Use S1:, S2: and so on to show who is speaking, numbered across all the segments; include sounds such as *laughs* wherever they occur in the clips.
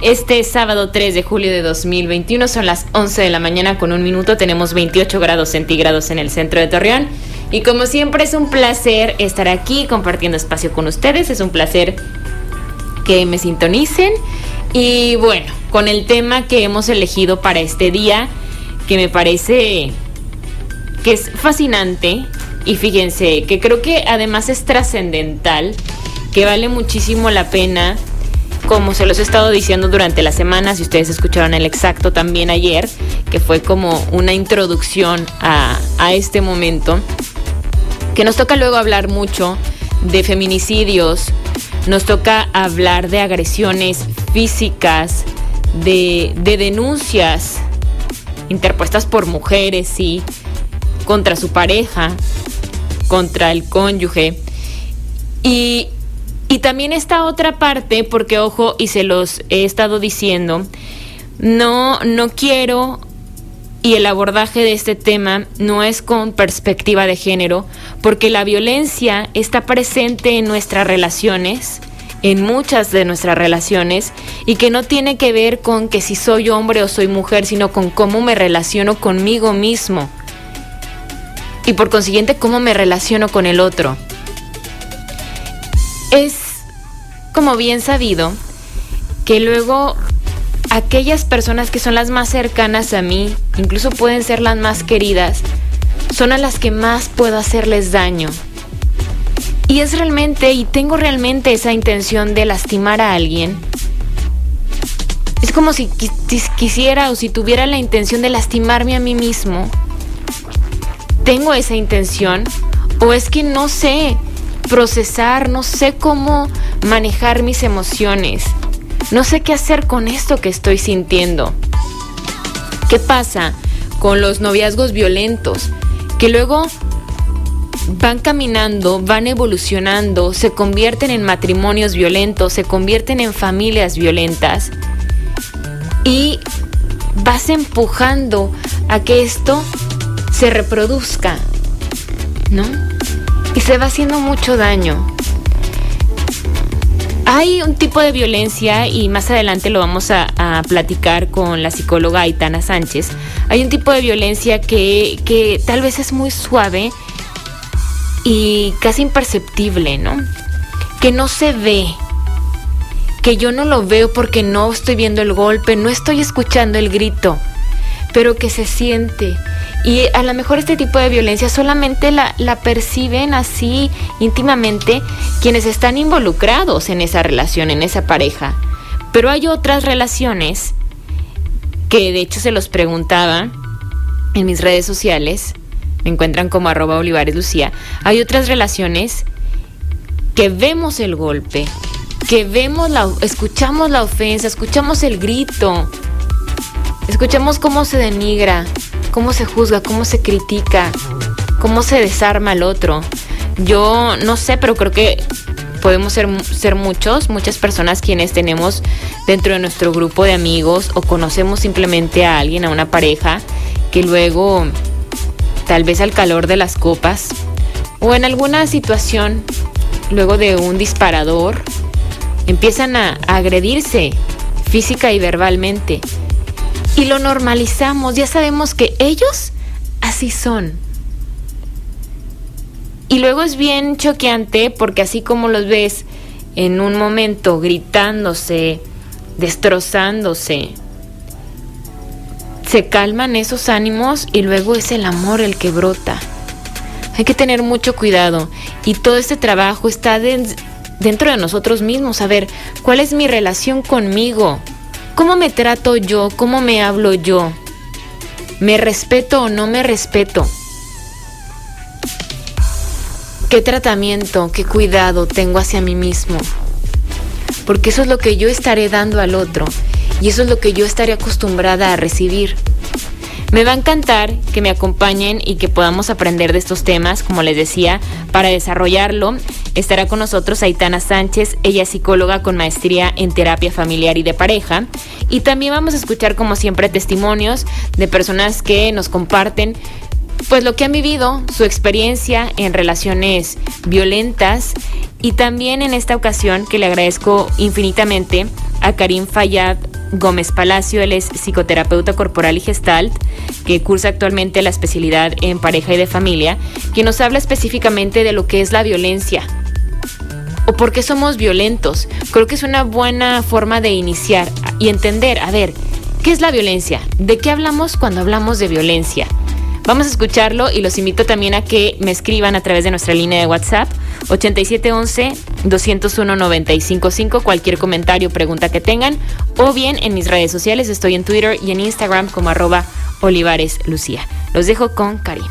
S1: Este sábado 3 de julio de 2021 son las 11 de la mañana con un minuto, tenemos 28 grados centígrados en el centro de Torreón. Y como siempre es un placer estar aquí compartiendo espacio con ustedes, es un placer que me sintonicen. Y bueno, con el tema que hemos elegido para este día, que me parece que es fascinante y fíjense que creo que además es trascendental, que vale muchísimo la pena como se los he estado diciendo durante la semana, si ustedes escucharon el exacto también ayer, que fue como una introducción a, a este momento, que nos toca luego hablar mucho de feminicidios, nos toca hablar de agresiones físicas, de, de denuncias interpuestas por mujeres, sí, contra su pareja, contra el cónyuge. Y, y también esta otra parte, porque ojo, y se los he estado diciendo, no, no quiero y el abordaje de este tema no es con perspectiva de género, porque la violencia está presente en nuestras relaciones, en muchas de nuestras relaciones, y que no tiene que ver con que si soy hombre o soy mujer, sino con cómo me relaciono conmigo mismo. Y por consiguiente, cómo me relaciono con el otro. Es como bien sabido que luego aquellas personas que son las más cercanas a mí, incluso pueden ser las más queridas, son a las que más puedo hacerles daño. Y es realmente, y tengo realmente esa intención de lastimar a alguien. Es como si quisiera o si tuviera la intención de lastimarme a mí mismo. Tengo esa intención. O es que no sé procesar, no sé cómo manejar mis emociones. No sé qué hacer con esto que estoy sintiendo. ¿Qué pasa con los noviazgos violentos? Que luego van caminando, van evolucionando, se convierten en matrimonios violentos, se convierten en familias violentas y vas empujando a que esto se reproduzca, ¿no? Y se va haciendo mucho daño. Hay un tipo de violencia, y más adelante lo vamos a, platicar con la psicóloga Aitana Sánchez, hay un tipo de violencia que, que tal vez es muy suave y casi imperceptible, ¿no? Que no se ve, que yo no lo veo porque no estoy viendo el golpe, no estoy escuchando el grito, pero que se siente. Y a lo mejor este tipo de violencia solamente la, la, perciben así íntimamente quienes están involucrados en esa relación, en esa pareja. Pero hay otras relaciones que de hecho se los preguntaba en mis redes sociales, me encuentran como arroba Olivares Lucía, hay otras relaciones que vemos el golpe, que vemos la, escuchamos la ofensa, escuchamos el grito, escuchamos cómo se denigra, cómo se juzga, cómo se critica, cómo se desarma al otro. Yo no sé, pero creo que podemos ser, ser muchos, muchas personas quienes tenemos dentro de nuestro grupo de amigos o conocemos simplemente a alguien, a una pareja, que luego, tal vez al calor de las copas o en alguna situación, luego de un disparador, empiezan a, a agredirse física y verbalmente y lo normalizamos, ya sabemos que ellos así son. Y luego es bien choqueante porque así como los ves en un momento gritándose, destrozándose, se calman esos ánimos y luego es el amor el que brota. Hay que tener mucho cuidado y todo este trabajo está de, dentro de nosotros mismos. A ver, ¿cuál es mi relación conmigo? ¿Cómo me trato yo? ¿Cómo me hablo yo? ¿Me respeto o no me respeto? ¿Qué tratamiento, qué cuidado tengo hacia mí mismo? Porque eso es lo que yo estaré dando al otro y eso es lo que yo estaré acostumbrada a recibir. Me va a encantar que me acompañen y que podamos aprender de estos temas, como les decía, para desarrollarlo. Estará con nosotros Aitana Sánchez, ella es psicóloga con maestría en terapia familiar y de pareja. Y también vamos a escuchar, como siempre, testimonios de personas que nos comparten pues lo que han vivido, su experiencia en relaciones violentas y también en esta ocasión que le agradezco infinitamente a Karim Fayad Gómez Palacio, él es psicoterapeuta corporal y gestalt, que cursa actualmente la especialidad en pareja y de familia, quien nos habla específicamente de lo que es la violencia o por qué somos violentos. Creo que es una buena forma de iniciar y entender, a ver, ¿qué es la violencia? ¿De qué hablamos cuando hablamos de violencia? Vamos a escucharlo y los invito también a que me escriban a través de nuestra línea de WhatsApp 8711-201-955, cualquier comentario o pregunta que tengan, o bien en mis redes sociales, estoy en Twitter y en Instagram como arroba Olivares Lucía. Los dejo con Karim.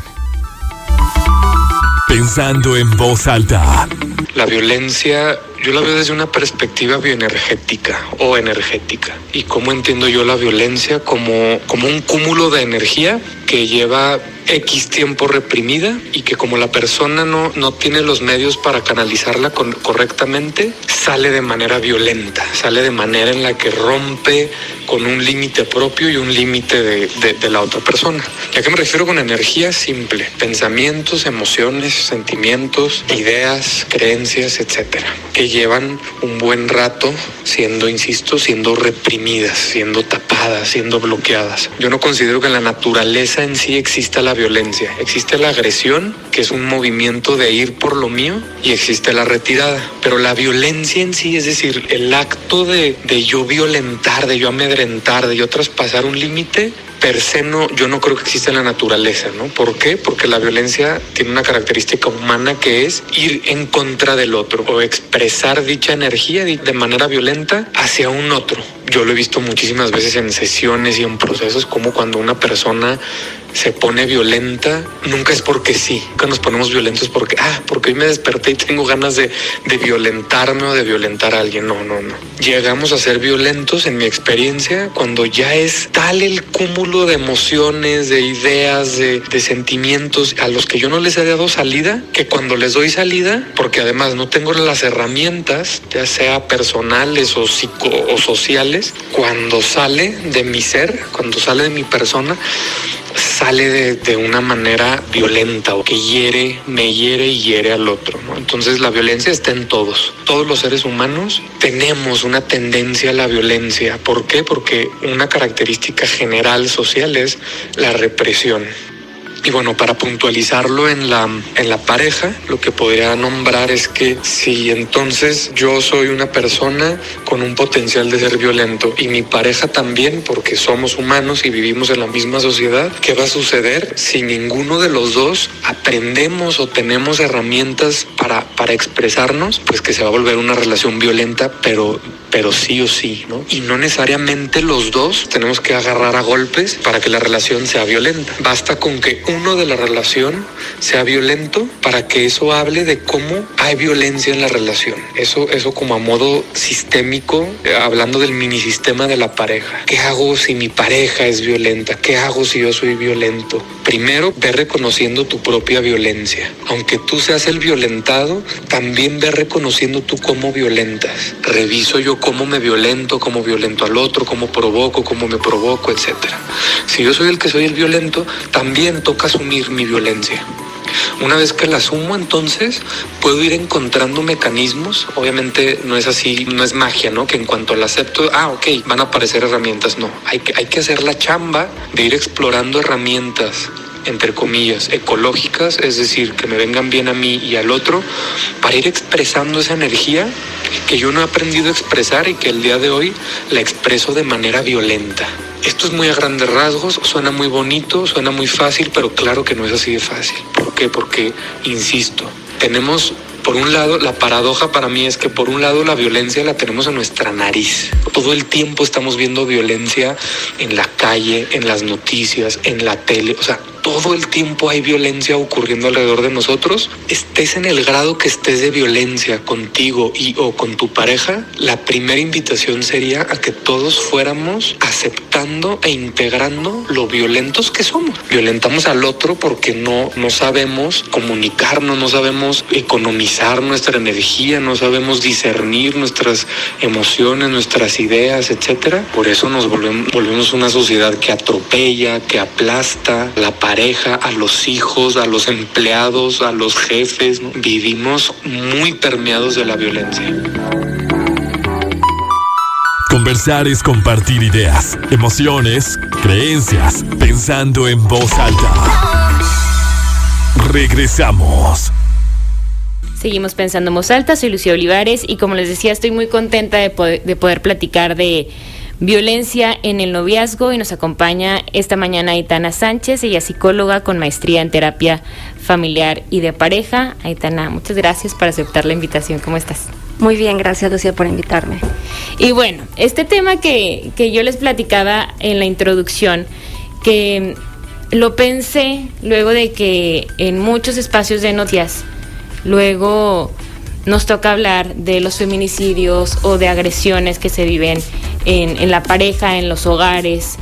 S2: Pensando en voz alta.
S3: La violencia yo la veo desde una perspectiva bioenergética o energética. ¿Y cómo entiendo yo la violencia? Como, como un cúmulo de energía que lleva X tiempo reprimida y que como la persona no, no tiene los medios para canalizarla correctamente, sale de manera violenta, sale de manera en la que rompe con un límite propio y un límite de, de, la otra persona. ¿Y a qué me refiero con energía? Simple, pensamientos, emociones, sentimientos, ideas, creencias, etcétera, que llevan un buen rato siendo, insisto, siendo reprimidas, siendo tapadas, siendo bloqueadas. Yo no considero que la naturaleza en sí exista la violencia. Existe la agresión, que es un movimiento de ir por lo mío, y existe la retirada. Pero la violencia en sí, es decir, el acto de, de yo violentar, de yo amedrentar, de yo traspasar un límite, per se no, yo no creo que exista en la naturaleza, ¿no? ¿Por qué? Porque la violencia tiene una característica humana que es ir en contra del otro o expresar dicha energía de manera violenta hacia un otro. Yo lo he visto muchísimas veces en sesiones y en procesos como cuando una persona se pone violenta, nunca es porque sí. Nunca nos ponemos violentos porque, ah, porque hoy me desperté y tengo ganas de, de violentarme o de violentar a alguien. No, no, no. Llegamos a ser violentos, en mi experiencia, cuando ya es tal el cúmulo de emociones, de ideas, de, de sentimientos a los que yo no les he dado salida, que cuando les doy salida, porque además no tengo las herramientas, ya sea personales o psico o sociales, cuando sale de mi ser, cuando sale de mi persona, sale de, una manera violenta o que hiere, me hiere y hiere al otro. Entonces la violencia está en todos. Todos los seres humanos tenemos una tendencia a la violencia. ¿Por qué? Porque una característica general social es la represión. Y bueno, para puntualizarlo en la, en la pareja, lo que podría nombrar es que si entonces yo soy una persona con un potencial de ser violento y mi pareja también, porque somos humanos y vivimos en la misma sociedad, ¿qué va a suceder si ninguno de los dos aprendemos o tenemos herramientas para, para expresarnos? Pues que se va a volver una relación violenta, pero, pero sí o sí, ¿no? Y no necesariamente los dos tenemos que agarrar a golpes para que la relación sea violenta. Basta con que uno de la relación sea violento para que eso hable de cómo hay violencia en la relación. Eso, eso como a modo sistémico, eh, hablando del mini sistema de la pareja. ¿Qué hago si mi pareja es violenta? ¿Qué hago si yo soy violento? Primero, ve reconociendo tu propia violencia. Aunque tú seas el violentado, también ve reconociendo tú cómo violentas. Reviso yo cómo me violento, cómo violento al otro, cómo provoco, cómo me provoco, etc. Si yo soy el que soy el violento, también toca asumir mi violencia. Una vez que la asumo, entonces puedo ir encontrando mecanismos. Obviamente no es así, no es magia, ¿no? Que en cuanto la acepto, ah, ok, van a aparecer herramientas. No, hay que, hay que hacer la chamba de ir explorando herramientas entre comillas, ecológicas, es decir, que me vengan bien a mí y al otro, para ir expresando esa energía que yo no he aprendido a expresar y que el día de hoy la expreso de manera violenta. Esto es muy a grandes rasgos, suena muy bonito, suena muy fácil, pero claro que no es así de fácil. ¿Por qué? Porque, insisto, tenemos por un lado, la paradoja para mí es que por un lado la violencia la tenemos en nuestra nariz. Todo el tiempo estamos viendo violencia en la calle, en las noticias, en la tele. O sea, todo el tiempo hay violencia ocurriendo alrededor de nosotros, estés en el grado que estés de violencia contigo y o con tu pareja, la primera invitación sería a que todos fuéramos aceptando e integrando lo violentos que somos. Violentamos al otro porque no, no sabemos comunicarnos, no sabemos economizar nuestra energía, no sabemos discernir nuestras emociones, nuestras ideas, etcétera. Por eso nos volvemos, una sociedad que atropella, que aplasta la pareja, a los hijos, a los empleados, a los jefes. Vivimos muy permeados de la violencia.
S2: Conversar es compartir ideas, emociones, creencias, pensando en voz alta. Regresamos.
S1: Seguimos pensando en voz alta, soy Lucía Olivares y como les decía estoy muy contenta de poder, de poder platicar de violencia en el noviazgo y nos acompaña esta mañana Aitana Sánchez, ella es psicóloga con maestría en terapia familiar y de pareja. Aitana, muchas gracias por aceptar la invitación, ¿cómo estás?
S4: Muy bien, gracias Lucía por invitarme.
S1: Y bueno, este tema que, que yo les platicaba en la introducción, que lo pensé luego de que en muchos espacios de noticias, luego nos toca hablar de los feminicidios o de agresiones que se viven en, la pareja, en los hogares,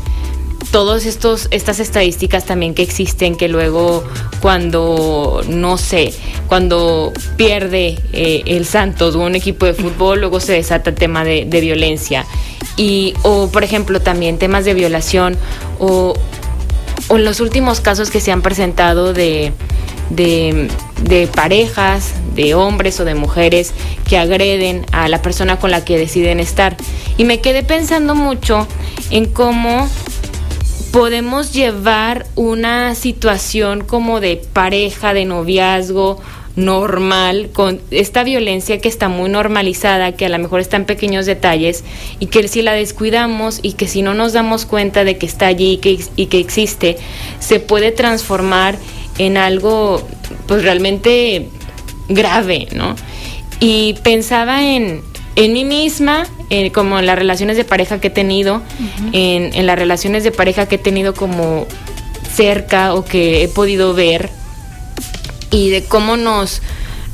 S1: estos estas estadísticas también que existen que luego cuando no sé cuando pierde eh, el Santos o un equipo de fútbol luego se desata el tema de, de, violencia. Y o por ejemplo también temas de violación o, o los últimos casos que se han presentado de de, de, parejas, de hombres o de mujeres que agreden a la persona con la que deciden estar. Y me quedé pensando mucho en cómo podemos llevar una situación como de pareja, de noviazgo normal, con esta violencia que está muy normalizada, que a lo mejor está en pequeños detalles y que si la descuidamos y que si no nos damos cuenta de que está allí que, y que existe, se puede transformar en algo pues realmente grave, ¿no? Y pensaba en, en mí misma, eh, como en las relaciones de pareja que he tenido, uh -huh. en, en, las relaciones de pareja que he tenido como cerca o que he podido ver, y de cómo nos,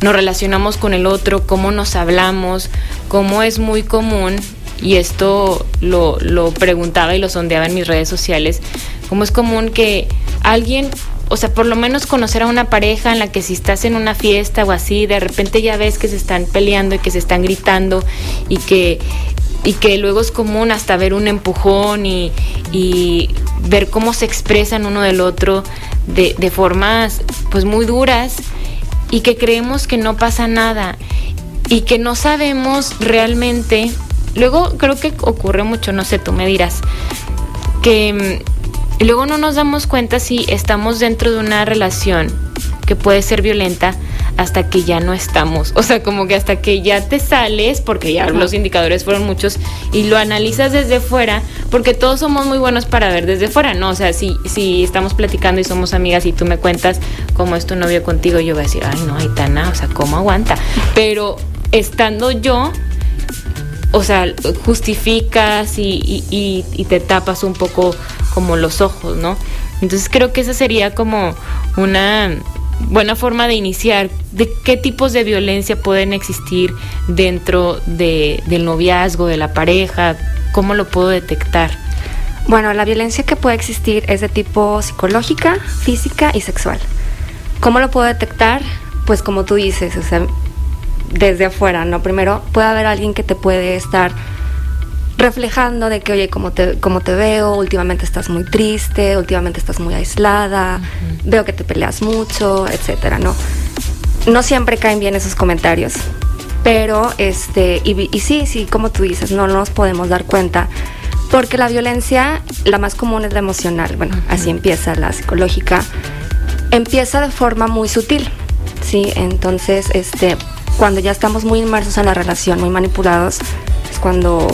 S1: nos relacionamos con el otro, cómo nos hablamos, cómo es muy común, y esto lo, lo preguntaba y lo sondeaba en mis redes sociales, cómo es común que alguien o sea, por lo menos conocer a una pareja en la que si estás en una fiesta o así, de repente ya ves que se están peleando y que se están gritando y que, y que luego es común hasta ver un empujón y, y ver cómo se expresan uno del otro de, de formas pues muy duras y que creemos que no pasa nada y que no sabemos realmente, luego creo que ocurre mucho, no sé, tú me dirás, que y luego no nos damos cuenta si estamos dentro de una relación que puede ser violenta hasta que ya no estamos. O sea, como que hasta que ya te sales, porque ya los indicadores fueron muchos, y lo analizas desde fuera, porque todos somos muy buenos para ver desde fuera, ¿no? O sea, si, si estamos platicando y somos amigas y tú me cuentas cómo es tu novio contigo, yo voy a decir, ay, no, Aitana, o sea, ¿cómo aguanta? Pero estando yo, o sea, justificas y, y, y, y te tapas un poco como los ojos, ¿no? Entonces creo que esa sería como una buena forma de iniciar de qué tipos de violencia pueden existir dentro de, del noviazgo, de la pareja, cómo lo puedo detectar.
S4: Bueno, la violencia que puede existir es de tipo psicológica, física y sexual. ¿Cómo lo puedo detectar? Pues como tú dices, o sea, desde afuera, ¿no? Primero puede haber alguien que te puede estar reflejando de que, oye, como te, como te veo, últimamente estás muy triste, últimamente estás muy aislada, uh -huh. veo que te peleas mucho, etcétera, ¿no? No siempre caen bien esos comentarios, pero, este, y, y sí, sí, como tú dices, no nos podemos dar cuenta, porque la violencia, la más común es la emocional, bueno, uh -huh. así empieza la psicológica, empieza de forma muy sutil, ¿sí? Entonces, este, cuando ya estamos muy inmersos en la relación, muy manipulados, es cuando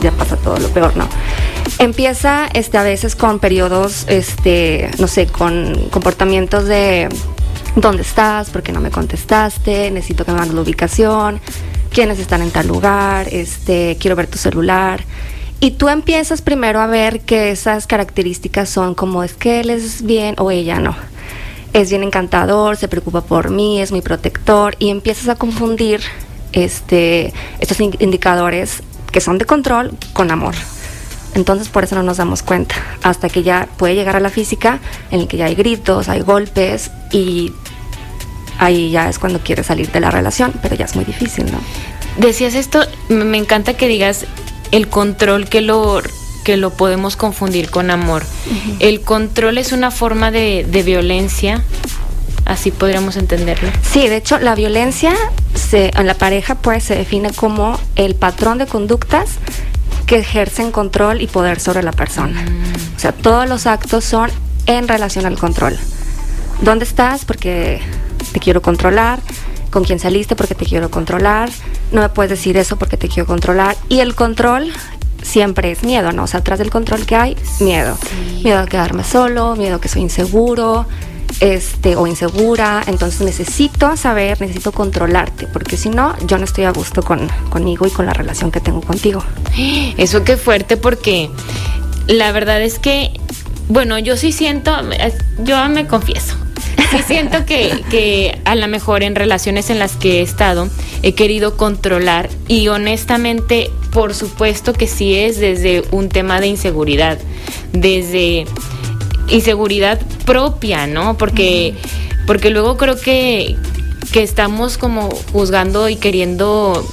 S4: ya pasa todo lo peor, ¿no? Empieza este, a veces con periodos, este, no sé, con comportamientos de ¿dónde estás? ¿Por qué no me contestaste? Necesito que me mandes la ubicación, quiénes están en tal lugar, este, quiero ver tu celular. Y tú empiezas primero a ver que esas características son como es que él es bien o ella no. Es bien encantador, se preocupa por mí, es muy protector y empiezas a confundir este, estos indicadores que son de control con amor. Entonces por eso no nos damos cuenta, hasta que ya puede llegar a la física en el que ya hay gritos, hay golpes y ahí ya es cuando quiere salir de la relación, pero ya es muy difícil, ¿no?
S1: Decías esto, me encanta que digas el control que lo que lo podemos confundir con amor. El control es una forma de, de, violencia, así podríamos entenderlo.
S4: Sí, de hecho la violencia se, en la pareja pues se define como el patrón de conductas que ejercen control y poder sobre la persona. Mm. O sea, todos los actos son en relación al control. ¿Dónde estás? Porque te quiero controlar. ¿Con quién saliste? Porque te quiero controlar. No me puedes decir eso porque te quiero controlar. Y el control siempre es miedo, ¿no? O sea, atrás del control que hay, miedo. Miedo a quedarme solo, miedo a que soy inseguro, este, o insegura, entonces necesito saber, necesito controlarte, porque si no, yo no estoy a gusto con, conmigo y con la relación que tengo contigo. *gasps*
S1: Eso qué fuerte, porque la verdad es que, bueno, yo sí siento, yo me confieso, sí *laughs* siento que, que a lo mejor en relaciones en las que he estado he querido controlar y honestamente, por supuesto que sí es desde un tema de inseguridad, desde inseguridad propia, ¿no? Porque, porque luego creo que, que estamos como juzgando y queriendo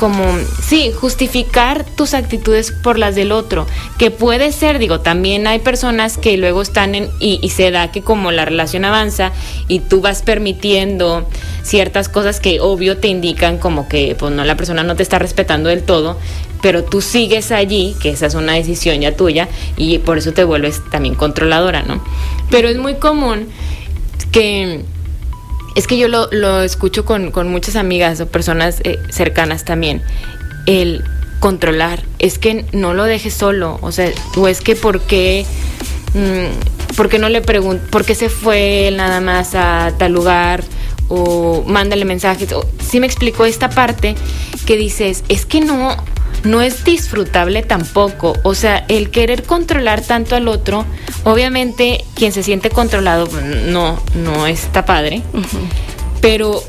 S1: como, sí, justificar tus actitudes por las del otro, que puede ser, digo, también hay personas que luego están en, y, y, se da que como la relación avanza y tú vas permitiendo ciertas cosas que obvio te indican como que, pues no, la persona no te está respetando del todo, pero tú sigues allí, que esa es una decisión ya tuya, y por eso te vuelves también controladora, ¿no? Pero es muy común que es que yo lo, lo escucho con, con, muchas amigas o personas eh, cercanas también. El controlar. Es que no lo dejes solo. O sea, o es que por qué. Mmm, ¿Por qué no le pregunto? ¿Por qué se fue nada más a tal lugar? O mándale mensajes. O, sí me explicó esta parte que dices, es que no, no es disfrutable tampoco. O sea, el querer controlar tanto al otro, obviamente quien se siente controlado pues, no, no está padre, uh -huh. pero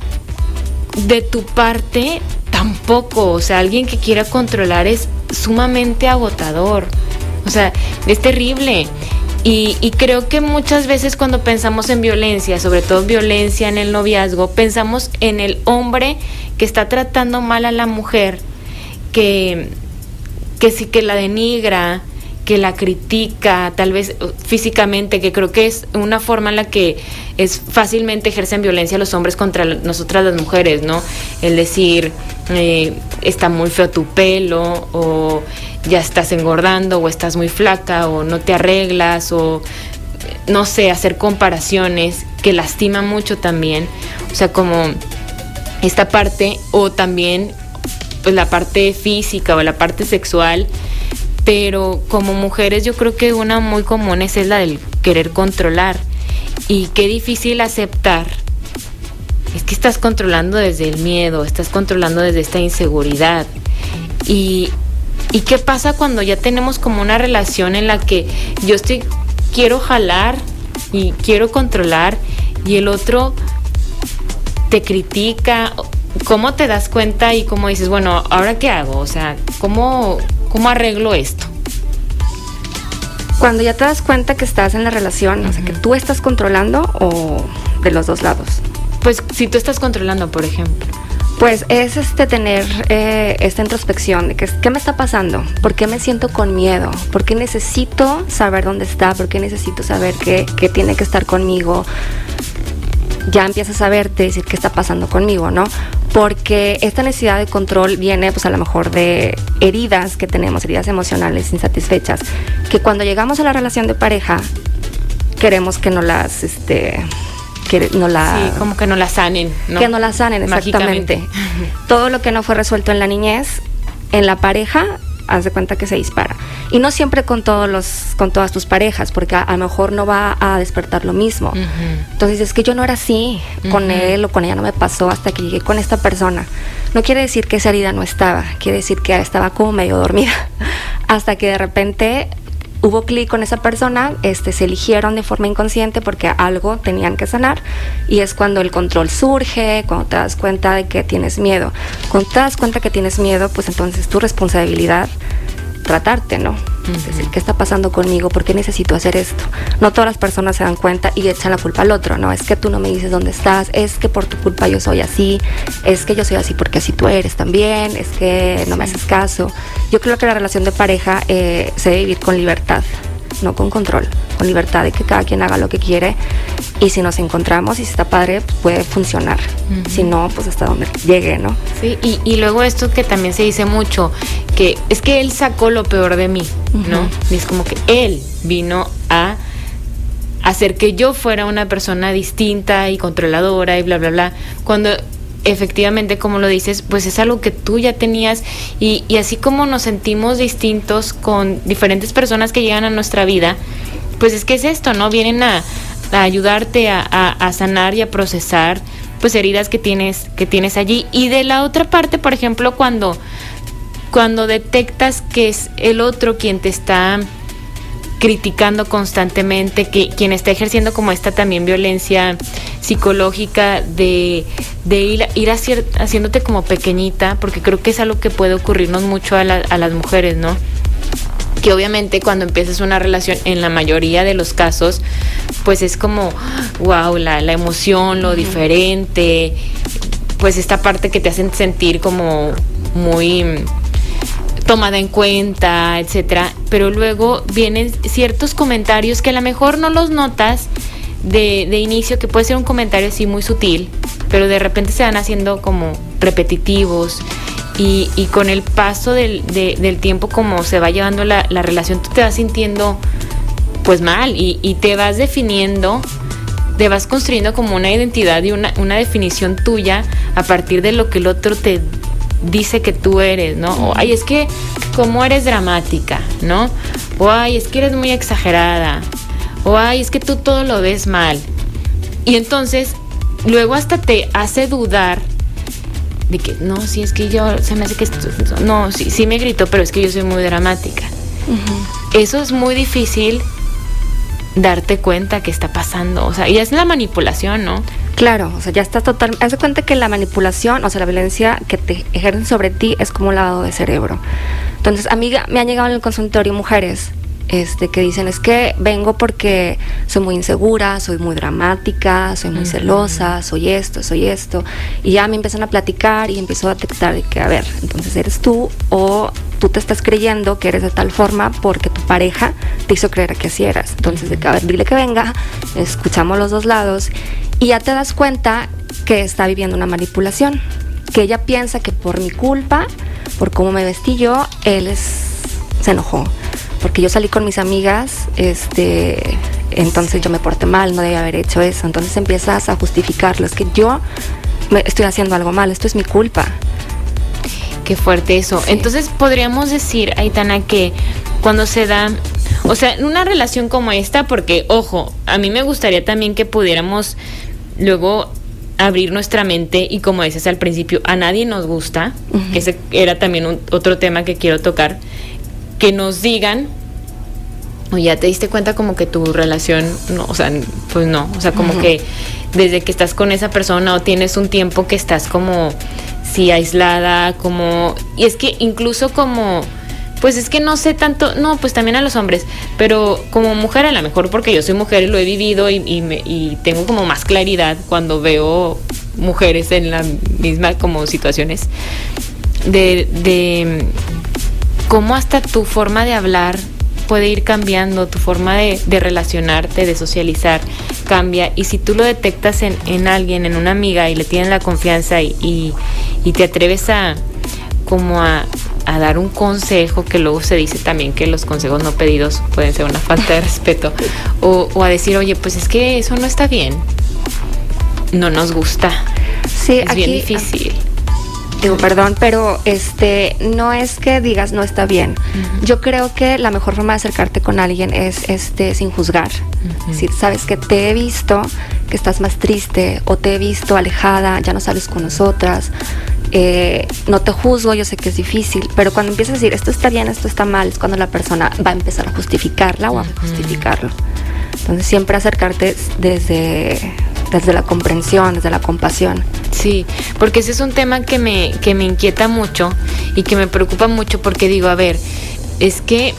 S1: de tu parte tampoco. O sea, alguien que quiera controlar es sumamente agotador. O sea, es terrible. Y, y, creo que muchas veces cuando pensamos en violencia, sobre todo violencia en el noviazgo, pensamos en el hombre que está tratando mal a la mujer que, que sí que la denigra, que la critica, tal vez físicamente, que creo que es una forma en la que es fácilmente ejercen violencia los hombres contra nosotras las mujeres, ¿no? El decir, eh, está muy feo tu pelo, o ya estás engordando, o estás muy flaca, o no te arreglas, o no sé, hacer comparaciones que lastima mucho también. O sea, como esta parte, o también pues la parte física o la parte sexual, pero como mujeres yo creo que una muy común es la del querer controlar y qué difícil aceptar. Es que estás controlando desde el miedo, estás controlando desde esta inseguridad. Y, ¿Y qué pasa cuando ya tenemos como una relación en la que yo estoy, quiero jalar y quiero controlar y el otro te critica ¿Cómo te das cuenta y cómo dices, bueno, ahora qué hago? O sea, ¿cómo, cómo arreglo esto?
S4: Cuando ya te das cuenta que estás en la relación, uh -huh. o sea, que tú estás controlando o de los dos lados.
S1: Pues si tú estás controlando, por ejemplo.
S4: Pues es este tener eh, esta introspección de que, qué me está pasando, por qué me siento con miedo, por qué necesito saber dónde está, por qué necesito saber que, que tiene que estar conmigo, ya empiezas a verte, decir qué está pasando conmigo, ¿no? Porque esta necesidad de control viene, pues a lo mejor de heridas que tenemos, heridas emocionales insatisfechas, que cuando llegamos a la relación de pareja queremos que no las, este, que no la,
S1: sí, como que no la sanen, ¿no?
S4: que no la sanen exactamente. Todo lo que no fue resuelto en la niñez, en la pareja haz de cuenta que se dispara. Y no siempre con todos los, con todas tus parejas, porque a, lo mejor no va a despertar lo mismo. Entonces es que yo no era así con él o con ella no me pasó hasta que llegué con esta persona. No quiere decir que esa herida no estaba, quiere decir que estaba como medio dormida. *laughs* hasta que de repente hubo clic con esa persona, este, se eligieron de forma inconsciente porque algo tenían que sanar y es cuando el control surge, cuando te das cuenta de que tienes miedo. Cuando te das cuenta que tienes miedo, pues entonces tu responsabilidad tratarte, ¿no? Es decir, ¿qué está pasando conmigo? ¿Por qué necesito hacer esto? No todas las personas se dan cuenta y echan la culpa al otro, ¿no? Es que tú no me dices dónde estás, es que por tu culpa yo soy así, es que yo soy así porque así tú eres también, es que no me haces caso. Yo creo que la relación de pareja eh, se debe vivir con libertad, no con control, con libertad de que cada quien haga lo que quiere y si nos encontramos y si está padre, puede funcionar. Si no, pues hasta donde llegue, ¿no?
S1: Sí, y, luego esto que también se dice mucho, que es que él sacó lo peor de mí, ¿no? Y es como que él vino a hacer que yo fuera una persona distinta y controladora y bla, bla, bla, cuando efectivamente, como lo dices, pues es algo que tú ya tenías y, así como nos sentimos distintos con diferentes personas que llegan a nuestra vida, pues es que es esto, ¿no? Vienen a, ayudarte a, sanar y a procesar pues heridas que tienes, que tienes allí. Y de la otra parte, por ejemplo, cuando, cuando detectas que es el otro quien te está criticando constantemente, que quien está ejerciendo como esta también violencia psicológica de, de ir, ir haciéndote como pequeñita, porque creo que es algo que puede ocurrirnos mucho a, a las mujeres, ¿no? que obviamente cuando empiezas una relación, en la mayoría de los casos, pues es como, wow, la, la emoción, lo diferente, pues esta parte que te hacen sentir como muy tomada en cuenta, etcétera, pero luego vienen ciertos comentarios que a lo mejor no los notas de, inicio, que puede ser un comentario así muy sutil, pero de repente se van haciendo como repetitivos y, con el paso del, tiempo como se va llevando la, la, relación, tú te vas sintiendo pues mal y, te vas definiendo, te vas construyendo como una identidad y una definición tuya a partir de lo que el otro te dice que tú eres, ¿no? O, ay, es que, como eres dramática, ¿no? O, ay, es que eres muy exagerada. O, ay, es que tú todo lo ves mal. Y entonces, luego hasta te hace dudar de que, no, si es que yo, se me hace que, no, sí, sí me gritó, pero es que yo soy muy dramática. Eso es muy difícil darte cuenta que está pasando. O sea, y es la manipulación, ¿no?
S4: Claro, o sea, ya está total. Haz de cuenta que la manipulación, o sea, la violencia que te ejercen sobre ti es como un lavado de cerebro. Entonces, amiga, me han llegado en el consultorio mujeres este, que dicen es que vengo porque soy muy insegura, soy muy dramática, soy muy celosa, soy esto, soy esto. Y ya me empiezan a platicar y empiezo a detectar de que, a ver, entonces eres tú o tú te estás creyendo que eres de tal forma porque tu pareja te hizo creer que así eras. Entonces, de que, a ver, dile que venga, escuchamos los dos lados y ya te das cuenta que está viviendo una manipulación, que ella piensa que por mi culpa, por cómo me vestí yo, él es, se enojó porque yo salí con mis amigas, este, entonces yo me porté mal, no debía haber hecho eso. Entonces empiezas a justificarlo, es que yo me estoy haciendo algo mal, esto es mi culpa.
S1: Qué fuerte eso. Entonces podríamos decir, Aitana, que cuando se da, o sea, en una relación como esta, porque, ojo, a mí me gustaría también que pudiéramos luego abrir nuestra mente y como dices al principio, a nadie nos gusta, ese era también otro tema que quiero tocar, que nos digan o ya te diste cuenta como que tu relación, no, o sea, pues no, o sea, como que desde que estás con esa persona o tienes un tiempo que estás como, sí, aislada, como, y es que incluso como, pues es que no sé tanto, no, pues también a los hombres, pero como mujer a lo mejor porque yo soy mujer y lo he vivido y, tengo como más claridad cuando veo mujeres en la misma como situaciones de, de cómo hasta tu forma de hablar puede ir cambiando, tu forma de, relacionarte, de socializar cambia. Y si tú lo detectas en, en alguien, en una amiga, y le tienes la confianza y, te atreves a como a, a, dar un consejo, que luego se dice también que los consejos no pedidos pueden ser una falta de respeto, o, o a decir, oye, pues es que eso no está bien, no nos gusta.
S4: Sí,
S1: es bien difícil.
S4: Digo, perdón, pero este no es que digas no está bien. Yo creo que la mejor forma de acercarte con alguien es este sin juzgar. Si sabes que te he visto que estás más triste o te he visto alejada, ya no sales con nosotras, eh, no te juzgo, yo sé que es difícil, pero cuando empiezas a decir esto está bien, esto está mal, es cuando la persona va a empezar a justificarla o a justificarlo. Entonces siempre acercarte desde, desde la comprensión, desde la compasión.
S1: Sí, porque ese es un tema que me, que me inquieta mucho y que me preocupa mucho porque digo, a ver, es que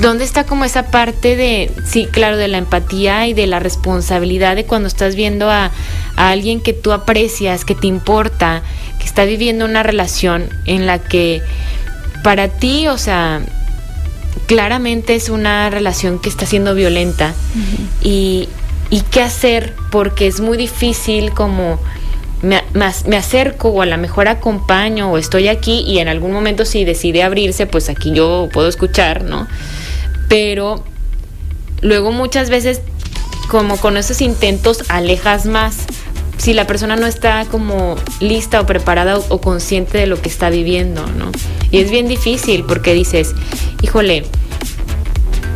S1: ¿Dónde está como esa parte de, sí, claro, de la empatía y de la responsabilidad de cuando estás viendo a, a, alguien que tú aprecias, que te importa, que está viviendo una relación en la que para ti, o sea, claramente es una relación que está siendo violenta y, y qué hacer porque es muy difícil como me, me, acerco o a lo mejor acompaño o estoy aquí y en algún momento si decide abrirse, pues aquí yo puedo escuchar, ¿no? Pero luego muchas veces como con esos intentos alejas más si la persona no está como lista o preparada o, consciente de lo que está viviendo, ¿no? Y es bien difícil porque dices, híjole,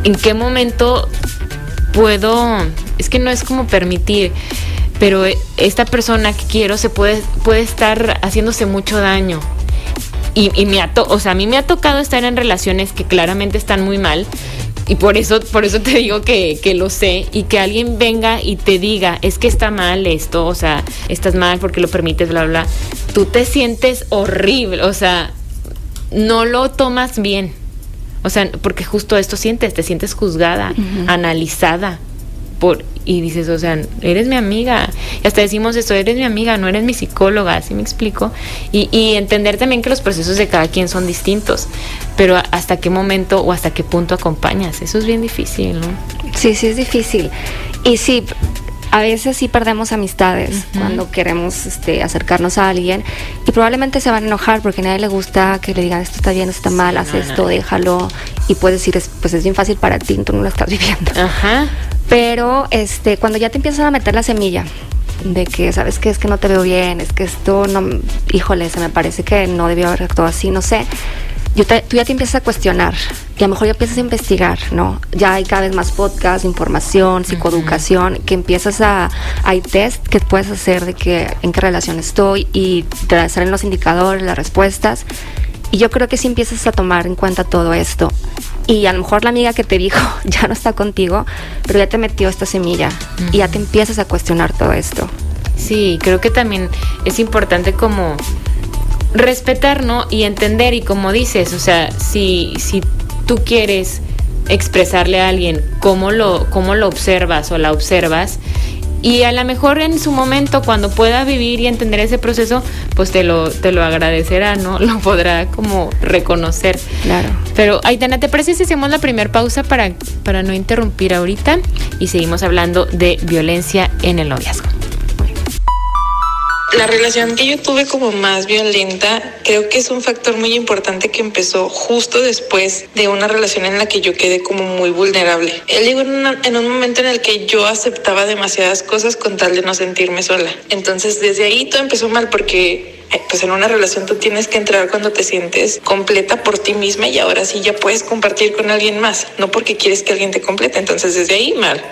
S1: ¿en qué momento puedo, es que no es como permitir, pero esta persona que quiero se puede, puede estar haciéndose mucho daño. Y, y me ha o sea, a mí me ha tocado estar en relaciones que claramente están muy mal, y por eso, por eso te digo que, que, lo sé y que alguien venga y te diga, es que está mal esto, o sea, estás mal porque lo permites, bla, bla, bla. Tú te sientes horrible, o sea, no lo tomas bien. O sea, porque justo esto sientes, te sientes juzgada, analizada, por, y dices, o sea, eres mi amiga. Y hasta decimos eso, eres mi amiga, no eres mi psicóloga, así me explico? Y, y, entender también que los procesos de cada quien son distintos, pero hasta qué momento o hasta qué punto acompañas, eso es bien difícil, ¿no?
S4: Sí, sí es difícil. Y sí, a veces sí perdemos amistades uh -huh. cuando queremos este, acercarnos a alguien y probablemente se van a enojar porque a nadie le gusta que le digan esto está bien, esto está mal, haz esto, déjalo y puedes decir, pues es bien fácil para ti, tú no lo estás *laughs* viviendo.
S1: Ajá.
S4: Pero este, cuando ya te empiezan a meter la semilla de que sabes que es que no te veo bien, es que esto no, híjole, se me parece que no debió haber actuado así, no sé yo te, tú ya te empiezas a cuestionar y a lo mejor ya empiezas a investigar, ¿no? Ya hay cada vez más podcasts, información, psicoeducación, uh -huh. que empiezas a, hay test que puedes hacer de que en qué relación estoy y te salen los indicadores, las respuestas. Y yo creo que si empiezas a tomar en cuenta todo esto y a lo mejor la amiga que te dijo *laughs* ya no está contigo, pero ya te metió esta semilla uh -huh. y ya te empiezas a cuestionar todo esto.
S1: Sí, creo que también es importante como respetar, ¿no? Y entender, y como dices, o sea, si, si tú quieres expresarle a alguien cómo lo, cómo lo observas o la observas, y a lo mejor en su momento, cuando pueda vivir y entender ese proceso, pues te lo, te lo agradecerá, ¿no? *laughs* Lo podrá como reconocer.
S4: Claro.
S1: Pero, Aitana, ¿te parece si hacemos la primera pausa para, para no interrumpir ahorita? Y seguimos hablando de violencia en el noviazgo
S5: la relación que yo tuve como más violenta creo que es un factor muy importante que empezó justo después de una relación en la que yo quedé como muy vulnerable. Él llegó en, en un momento en el que yo aceptaba demasiadas cosas con tal de no sentirme sola. Entonces desde ahí todo empezó mal porque pues en una relación tú tienes que entrar cuando te sientes completa por ti misma y ahora sí ya puedes compartir con alguien más, no porque quieres que alguien te complete. Entonces desde ahí mal.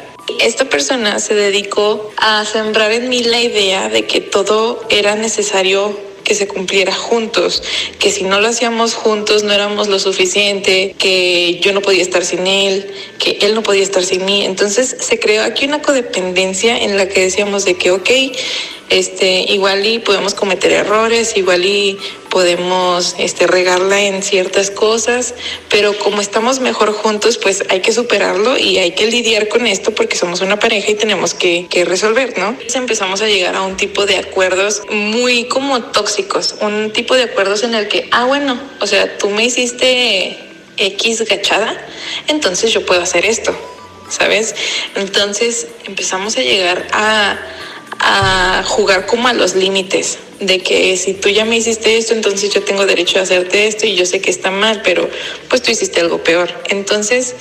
S5: Esta persona se dedicó a sembrar en mí la idea de que todo era necesario que se cumpliera juntos, que si no lo hacíamos juntos no éramos lo suficiente, que yo no podía estar sin él, que él no podía estar sin mí. Entonces se creó aquí una codependencia en la que decíamos de que, ok, este, igual y podemos cometer errores, igual y podemos este, regarla en ciertas cosas, pero como estamos mejor juntos, pues hay que superarlo y hay que lidiar con esto porque somos una pareja y tenemos que, que resolver, ¿no? Entonces empezamos a llegar a un tipo de acuerdos muy como tóxicos, un tipo de acuerdos en el que, ah, bueno, o sea, tú me hiciste X gachada, entonces yo puedo hacer esto, ¿sabes? Entonces empezamos a llegar a a jugar como a los límites de que si tú ya me hiciste esto, entonces yo tengo derecho a hacerte esto y yo sé que está mal, pero pues tú hiciste algo peor. Entonces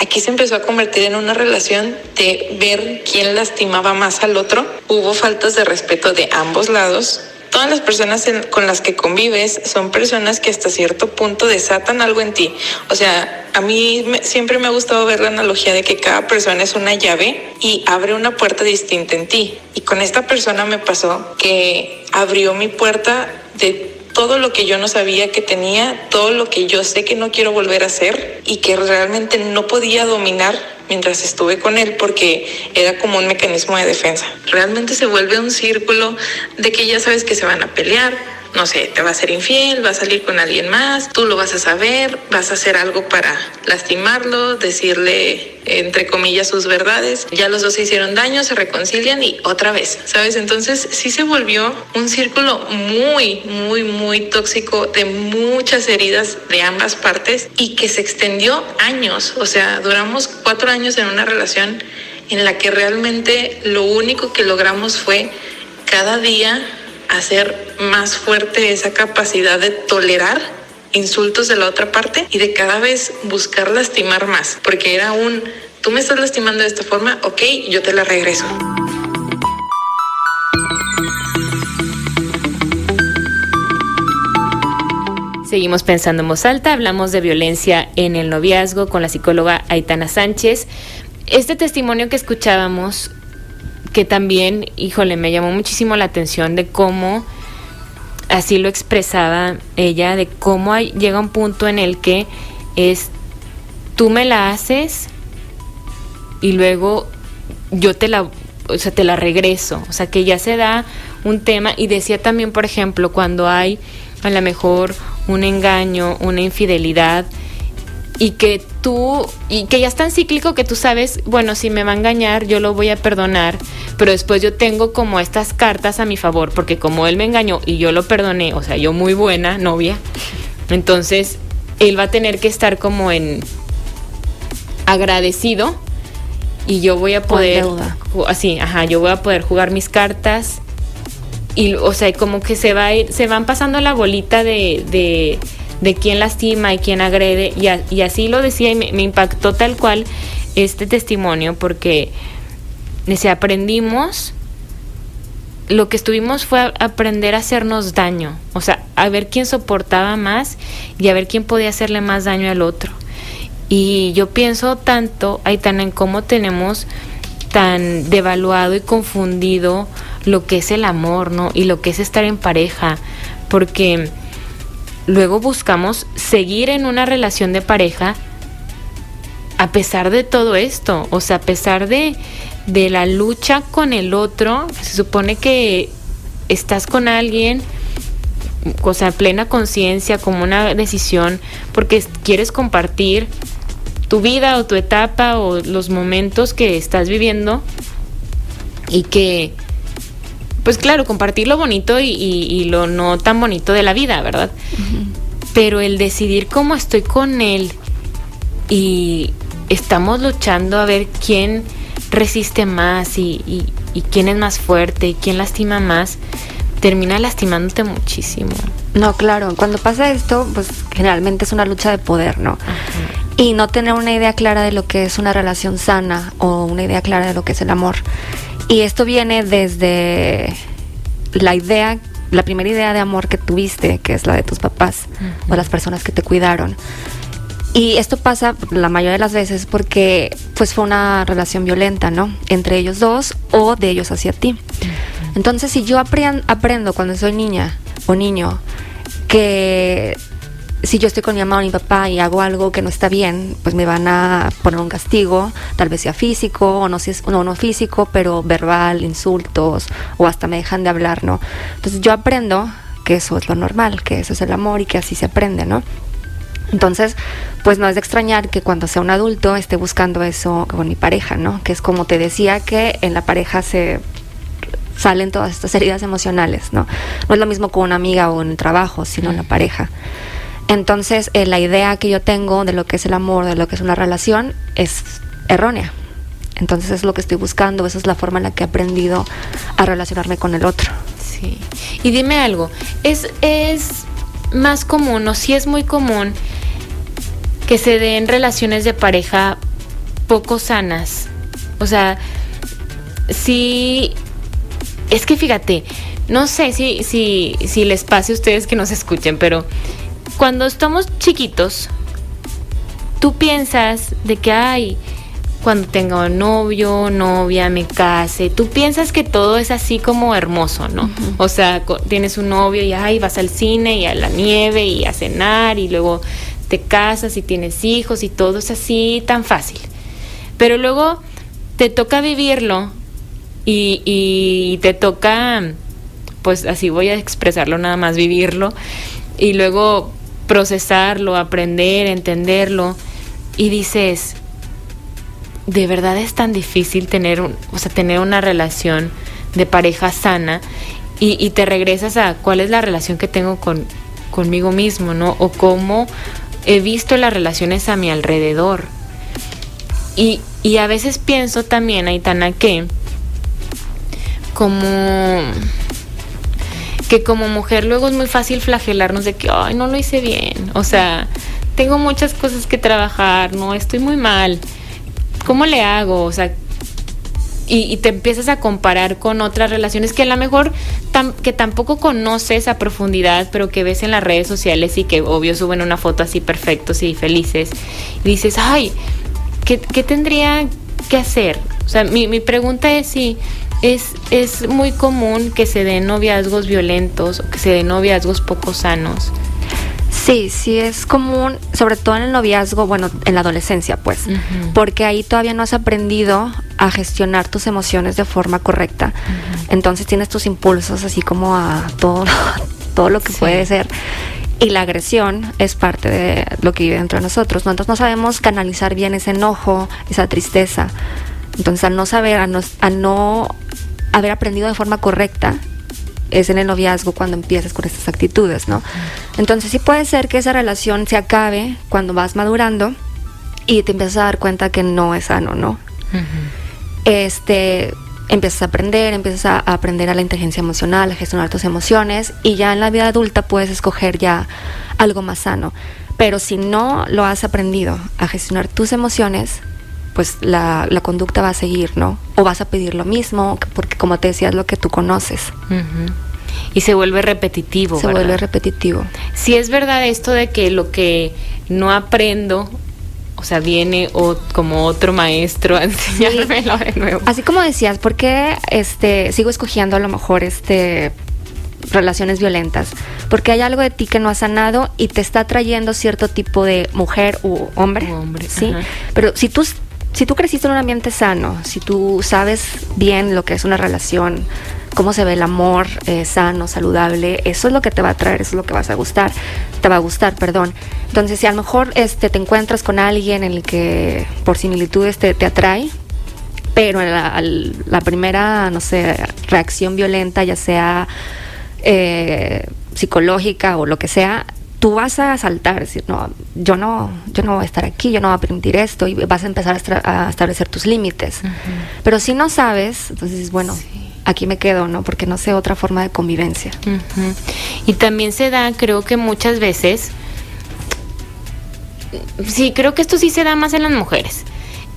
S5: aquí se empezó a convertir en una relación de ver quién lastimaba más al otro. Hubo faltas de respeto de ambos lados todas las personas con las que convives son personas que hasta cierto punto desatan algo en ti. O sea, a mí siempre me ha gustado ver la analogía de que cada persona es una llave y abre una puerta distinta en ti. Y con esta persona me pasó que abrió mi puerta de todo lo que yo no sabía que tenía, todo lo que yo sé que no quiero volver a hacer y que realmente no podía dominar mientras estuve con él porque era como un mecanismo de defensa. Realmente se vuelve un círculo de que ya sabes que se van a pelear, no sé, te va a ser infiel, va a salir con alguien más, tú lo vas a saber, vas a hacer algo para lastimarlo, decirle, entre comillas, sus verdades. Ya los dos se hicieron daño, se reconcilian y otra vez, ¿sabes? Entonces sí se volvió un círculo muy, muy, muy tóxico de muchas heridas de ambas partes y que se extendió años. O sea, duramos cuatro años en una relación en la que realmente lo único que logramos fue cada día hacer más fuerte esa capacidad de tolerar insultos de la otra parte y de cada vez buscar lastimar más, porque era un, tú me estás lastimando de esta forma, ok, yo te la regreso.
S1: Seguimos pensando en voz alta, hablamos de violencia en el noviazgo con la psicóloga Aitana Sánchez. Este testimonio que escuchábamos que también, híjole, me llamó muchísimo la atención de cómo así lo expresaba ella, de cómo llega un punto en el que es tú me la haces y luego yo te la, o sea, te la regreso, o sea, que ya se da un tema. Y decía también, por ejemplo, cuando hay a lo mejor un engaño, una infidelidad, y que tú, y que ya es tan cíclico que tú sabes, bueno, si me va a engañar, yo lo voy a perdonar, pero después yo tengo como estas cartas a mi favor, porque como él me engañó y yo lo perdoné, o sea, yo muy buena novia, entonces él va a tener que estar como en agradecido y yo voy a poder, así, ajá, yo voy a poder jugar mis cartas y, o sea, como que se va a ir, se van pasando la bolita de, de de quién lastima y quién agrede. Y, así lo decía y me, impactó tal cual este testimonio porque si aprendimos, lo que estuvimos fue aprender a hacernos daño, o sea, a ver quién soportaba más y a ver quién podía hacerle más daño al otro. Y yo pienso tanto, tan en cómo tenemos tan devaluado y confundido lo que es el amor, ¿no? Y lo que es estar en pareja, porque luego buscamos seguir en una relación de pareja a pesar de todo esto, o sea, a pesar de, de la lucha con el otro, se supone que estás con alguien, o sea, plena conciencia, como una decisión, porque quieres compartir tu vida o tu etapa o los momentos que estás viviendo y que pues claro, compartir lo bonito y, lo no tan bonito de la vida, ¿verdad? Pero el decidir cómo estoy con él y estamos luchando a ver quién resiste más y, quién es más fuerte y quién lastima más, termina lastimándote muchísimo.
S4: No, claro, cuando pasa esto, pues generalmente es una lucha de poder, ¿no? Y no tener una idea clara de lo que es una relación sana o una idea clara de lo que es el amor. Y esto viene desde la idea, la primera idea de amor que tuviste, que es la de tus papás o las personas que te cuidaron. Y esto pasa la mayoría de las veces porque pues fue una relación violenta, ¿no? Entre ellos dos o de ellos hacia ti. Entonces, si yo aprendo cuando soy niña o niño que si yo estoy con mi mamá o mi papá y hago algo que no está bien, pues me van a poner un castigo, tal vez sea físico o no, si es, no, no físico, pero verbal, insultos o hasta me dejan de hablar, ¿no? Entonces yo aprendo que eso es lo normal, que eso es el amor y que así se aprende, ¿no? Entonces, pues no es de extrañar que cuando sea un adulto esté buscando eso con mi pareja, ¿no? Que es como te decía que en la pareja se salen todas estas heridas emocionales, ¿no? No es lo mismo con una amiga o en el trabajo, sino en la pareja. Entonces, eh, la idea que yo tengo de lo que es el amor, de lo que es una relación, es errónea. Entonces es lo que estoy buscando, esa es la forma en la que he aprendido a relacionarme con el otro.
S1: Sí. Y dime algo, ¿es, es más común o si es muy común que se den relaciones de pareja poco sanas? O sea, si es que fíjate, no sé si, si, si les pase a ustedes que nos escuchen, pero cuando estamos chiquitos, tú piensas de que, ay, cuando tenga un novio, novia, me case, tú piensas que todo es así como hermoso, ¿no? O sea, tienes un novio y ay, vas al cine y a la nieve y a cenar y luego te casas y tienes hijos y todo es así tan fácil. Pero luego te toca vivirlo y, y te toca, pues así voy a expresarlo nada más, vivirlo y luego procesarlo, aprender, entenderlo y dices, de verdad es tan difícil tener, o sea, tener una relación de pareja sana y, y, te regresas a cuál es la relación que tengo con, conmigo mismo, ¿no? O cómo he visto las relaciones a mi alrededor. Y, y a veces pienso también, Aitana, que como que como mujer luego es muy fácil flagelarnos de que, ay, no lo hice bien, o sea, tengo muchas cosas que trabajar, no, estoy muy mal, ¿cómo le hago? O sea, y, te empiezas a comparar con otras relaciones que a lo mejor que tampoco conoces a profundidad, pero que ves en las redes sociales y que obvio suben una foto así perfectos y felices. Y dices, ay, ¿qué, qué tendría que hacer? O sea, mi, mi pregunta es si es, es muy común que se den noviazgos violentos o que se den noviazgos poco sanos.
S4: Sí, sí es común, sobre todo en el noviazgo, bueno, en la adolescencia, pues, porque ahí todavía no has aprendido a gestionar tus emociones de forma correcta. Entonces tienes tus impulsos así como a todo, *laughs* todo lo que puede ser. Y la agresión es parte de lo que vive dentro de nosotros. Nosotros no sabemos canalizar bien ese enojo, esa tristeza. Entonces, al no saber, a no haber aprendido de forma correcta, es en el noviazgo cuando empiezas con estas actitudes, ¿no? Entonces sí puede ser que esa relación se acabe cuando vas madurando y te empiezas a dar cuenta que no es sano, ¿no? Este, empiezas a aprender, empiezas a, aprender a la inteligencia emocional, a gestionar tus emociones y ya en la vida adulta puedes escoger ya algo más sano. Pero si no lo has aprendido a gestionar tus emociones, pues la, la, conducta va a seguir, ¿no? O vas a pedir lo mismo, porque como te decía, es lo que tú conoces.
S1: Y se vuelve repetitivo.
S4: Se vuelve repetitivo.
S1: Si es verdad esto de que lo que no aprendo, o sea, viene o, como otro maestro a *laughs* enseñármelo de nuevo.
S4: Así como decías, ¿por qué este, sigo escogiendo a lo mejor este relaciones violentas, porque hay algo de ti que no ha sanado y te está trayendo cierto tipo de mujer u hombre,
S1: hombre
S4: ¿sí? Pero si tú si tú creciste en un ambiente sano, si tú sabes bien lo que es una relación, cómo se ve el amor eh, sano, saludable, eso es lo que te va a traer, eso es lo que vas a gustar, te va a gustar, perdón. Entonces, si a lo mejor este, te encuentras con alguien en el que por similitudes te, te atrae, pero la, la, primera, no sé, reacción violenta, ya sea eh, psicológica o lo que sea, tú vas a saltar, decir, no, yo no, yo no voy a estar aquí, yo no voy a permitir esto, y vas a empezar a, establecer tus límites. Pero si no sabes, entonces, bueno, aquí me quedo, ¿no? Porque no sé otra forma de convivencia.
S1: Y también se da, creo que muchas veces, sí, creo que esto sí se da más en las mujeres.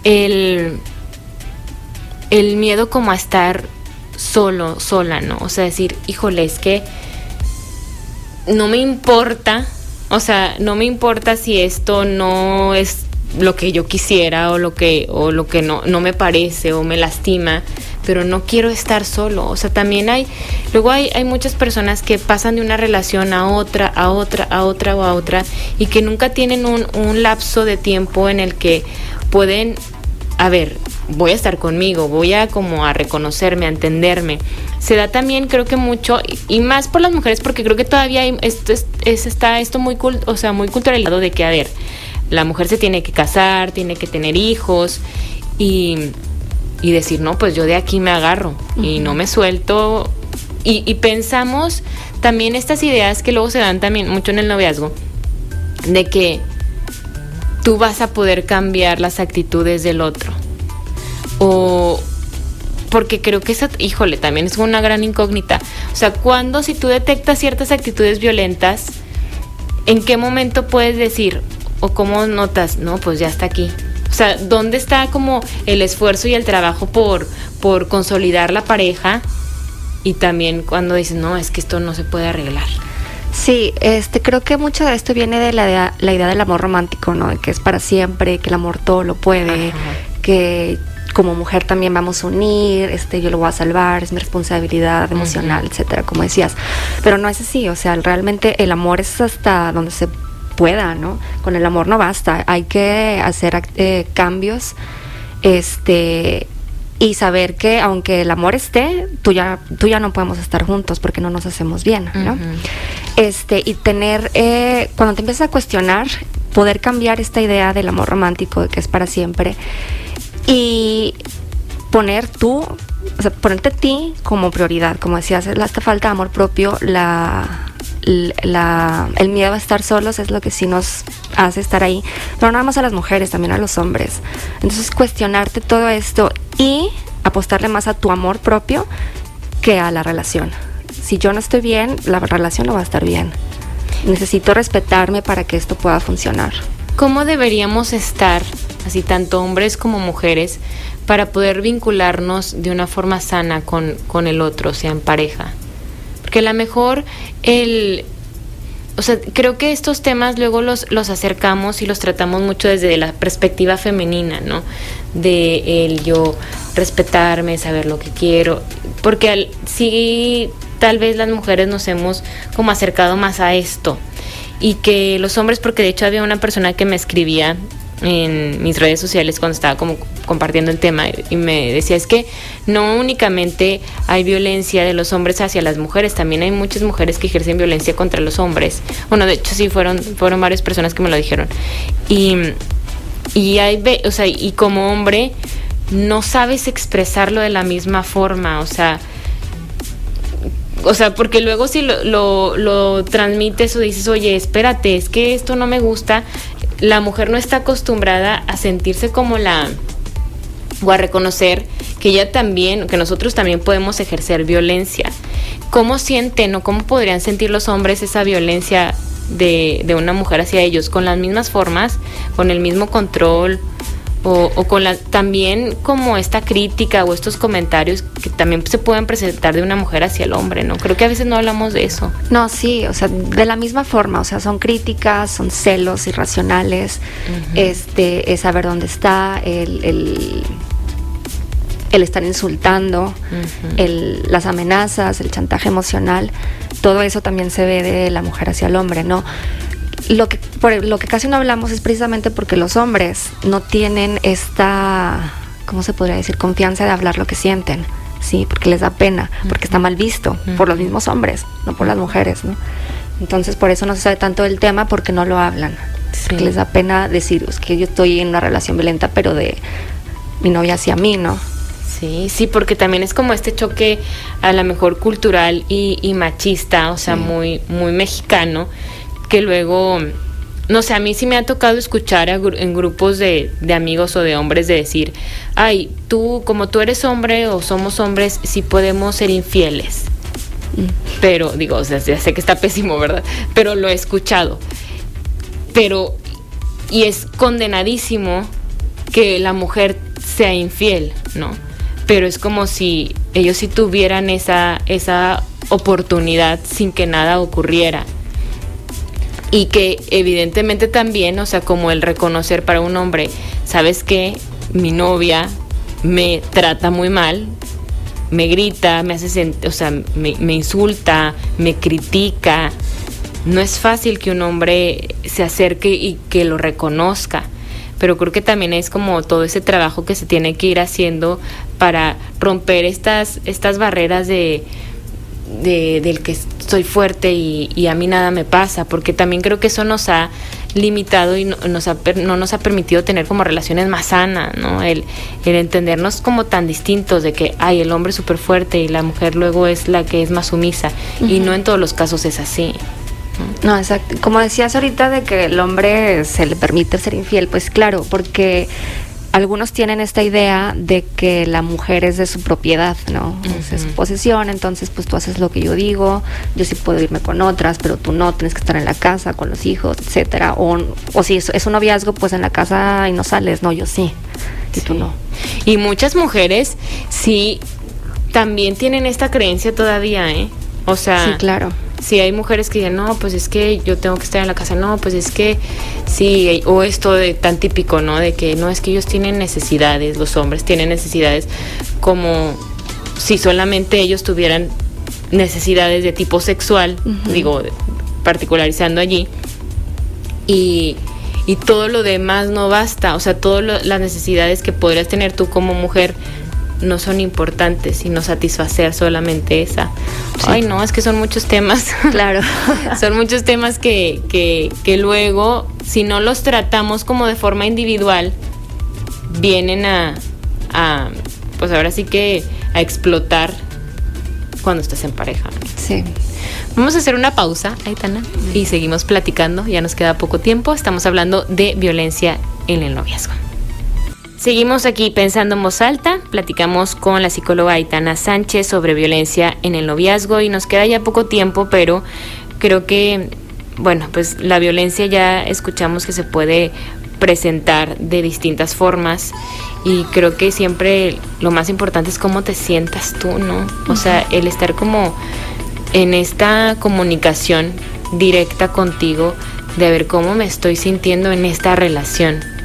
S1: El, el miedo como a estar solo, sola, ¿no? O sea, decir, híjole, es que no me importa o sea, no me importa si esto no es lo que yo quisiera o lo que o lo que no no me parece o me lastima, pero no quiero estar solo. O sea, también hay luego hay hay muchas personas que pasan de una relación a otra, a otra, a otra o a otra y que nunca tienen un un lapso de tiempo en el que pueden a ver, voy a estar conmigo, voy a como a reconocerme, a entenderme. Se da también creo que mucho y más por las mujeres porque creo que todavía hay, esto es, está esto muy o sea, muy culturalizado de que a ver, la mujer se tiene que casar, tiene que tener hijos y, y decir, no, pues yo de aquí me agarro y no me suelto. Y, y pensamos también estas ideas que luego se dan también mucho en el noviazgo, de que tú vas a poder cambiar las actitudes del otro o porque creo que esa, híjole, también es una gran incógnita. O sea, cuando si tú detectas ciertas actitudes violentas, ¿en qué momento puedes decir o cómo notas, no, pues ya está aquí? O sea, ¿dónde está como el esfuerzo y el trabajo por, por consolidar la pareja y también cuando dices, no, es que esto no se puede arreglar.
S4: Sí, este, creo que mucho de esto viene de la, idea- la idea del amor romántico, ¿no? De que es para siempre, que el amor todo lo puede,
S1: Ajá.
S4: que como mujer también vamos a unir, este, yo lo voy a salvar, es mi responsabilidad emocional, etcétera, como decías. Pero no es así, o sea, realmente el amor es hasta donde se pueda, ¿no? Con el amor no basta, hay que hacer ac- eh, cambios, este, y saber que aunque el amor esté, tú ya, tú ya no podemos estar juntos porque no nos hacemos bien, ¿no? Este y tener eh, cuando te empiezas a cuestionar poder cambiar esta idea del amor romántico de que es para siempre y poner tú o sea ponerte a ti como prioridad como decías esta falta de amor propio la el miedo a estar solos es lo que sí nos hace estar ahí, pero no nada a las mujeres, también a los hombres. Entonces cuestionarte todo esto y apostarle más a tu amor propio que a la relación. Si yo no estoy bien, la relación no va a estar bien. Necesito respetarme para que esto pueda funcionar.
S1: ¿Cómo deberíamos estar, así tanto hombres como mujeres, para poder vincularnos de una forma sana con, con el otro, sea, en pareja? Porque a lo mejor el... O sea, creo que estos temas luego los, los acercamos y los tratamos mucho desde la perspectiva femenina, ¿no? De el yo respetarme, saber lo que quiero. Porque al, sí, tal vez las mujeres nos hemos como acercado más a esto y que los hombres, porque de hecho había una persona que me escribía en mis redes sociales cuando estaba como compartiendo el tema y me decía es que no únicamente hay violencia de los hombres hacia las mujeres, también hay muchas mujeres que ejercen violencia contra los hombres. Bueno, de hecho sí fueron fueron varias personas que me lo dijeron. Y y hay o sea, y como hombre no sabes expresarlo de la misma forma, o sea, o sea, porque luego si lo, lo, transmites o dices, oye, espérate, es que esto no me gusta, la mujer no está acostumbrada a sentirse como la, o a reconocer que ella también, que nosotros también podemos ejercer violencia. ¿Cómo sienten o cómo podrían sentir los hombres esa violencia de, de una mujer hacia ellos? ¿Con las mismas formas? ¿Con el mismo control? O, o con la, también como esta crítica o estos comentarios que también se pueden presentar de una mujer hacia el hombre, ¿no? Creo que a veces no hablamos de eso.
S4: No, sí, o sea, de la misma forma, o sea, son críticas, son celos irracionales, este, es saber dónde está, el, el, el estar insultando, el, las amenazas, el chantaje emocional, todo eso también se ve de la mujer hacia el hombre, ¿no? Lo que, por lo que casi no hablamos es precisamente porque los hombres no tienen esta, ¿cómo se podría decir? Confianza de hablar lo que sienten, ¿sí? Porque les da pena, porque está mal visto por los mismos hombres, no por las mujeres, ¿no? Entonces por eso no se sabe tanto del tema porque no lo hablan.
S1: Sí.
S4: Porque les da pena decir, es que yo estoy en una relación violenta, pero de mi novia hacia mí, ¿no?
S1: Sí, sí, porque también es como este choque a lo mejor cultural y, y machista, o sea,
S4: Sí.
S1: muy, muy mexicano, que luego, no sé, a mí sí me ha tocado escuchar a en grupos de, de amigos o de hombres de decir, ay, tú, como tú eres hombre o somos hombres, sí podemos ser infieles. Pero, digo, o sea, ya sé que está pésimo, ¿verdad? Pero lo he escuchado. Pero, y es condenadísimo que la mujer sea infiel, ¿no? Pero es como si ellos sí tuvieran esa, esa oportunidad sin que nada ocurriera. Y que evidentemente también, o sea, como el reconocer para un hombre, ¿sabes qué? Mi novia me trata muy mal, me grita, me hace sentir, o sea, me, me insulta, me critica. No es fácil que un hombre se acerque y que lo reconozca, pero creo que también es como todo ese trabajo que se tiene que ir haciendo para romper estas, estas barreras de, de- del que soy fuerte y, y a mí nada me pasa, porque también creo que eso nos ha limitado y no nos ha, no nos ha permitido tener como relaciones más sanas, ¿no? El, el entendernos como tan distintos de que, ay, el hombre es súper fuerte y la mujer luego es la que es más sumisa, y no en todos los casos es así.
S4: No, exacto. Como decías ahorita de que el hombre se le permite ser infiel, pues claro, porque algunos tienen esta idea de que la mujer es de su propiedad, ¿no? Es de su
S1: Ujú.
S4: posesión, entonces pues tú haces lo que yo digo, yo sí puedo irme con otras, pero tú no, tienes que estar en la casa con los hijos, etcétera. O, o si es, es un noviazgo, pues en la casa y no sales, no, yo sí, y tú
S1: Sí.
S4: no.
S1: Y muchas mujeres sí también tienen esta creencia todavía, ¿eh? O sea,
S4: Sí, claro.
S1: Si hay mujeres que dicen, no, pues es que yo tengo que estar en la casa, no, pues es que sí, o esto de tan típico, ¿no? De que no, es que ellos tienen necesidades, los hombres tienen necesidades como si solamente ellos tuvieran necesidades de tipo sexual, digo, particularizando allí, y, y todo lo demás no basta, o sea, todas las necesidades que podrías tener tú como mujer no son importantes, sino satisfacer solamente esa. Ay, no, es que son muchos temas. *laughs*
S4: Claro. *laughs*
S1: son muchos temas que, que, que luego, si no los tratamos como de forma individual, vienen a, a, pues ahora sí que a explotar cuando estás en pareja.
S4: Sí.
S1: Vamos a hacer una pausa, Aitana, y seguimos platicando. Ya nos queda poco tiempo. Estamos hablando de violencia en el noviazgo. Seguimos aquí pensando en voz alta. Platicamos con la psicóloga Aitana Sánchez sobre violencia en el noviazgo y nos queda ya poco tiempo, pero creo que, bueno, pues la violencia ya escuchamos que se puede presentar de distintas formas y creo que siempre lo más importante es cómo te sientas tú, ¿no? O sea, el estar como en esta comunicación directa contigo de ver cómo me estoy sintiendo en esta relación.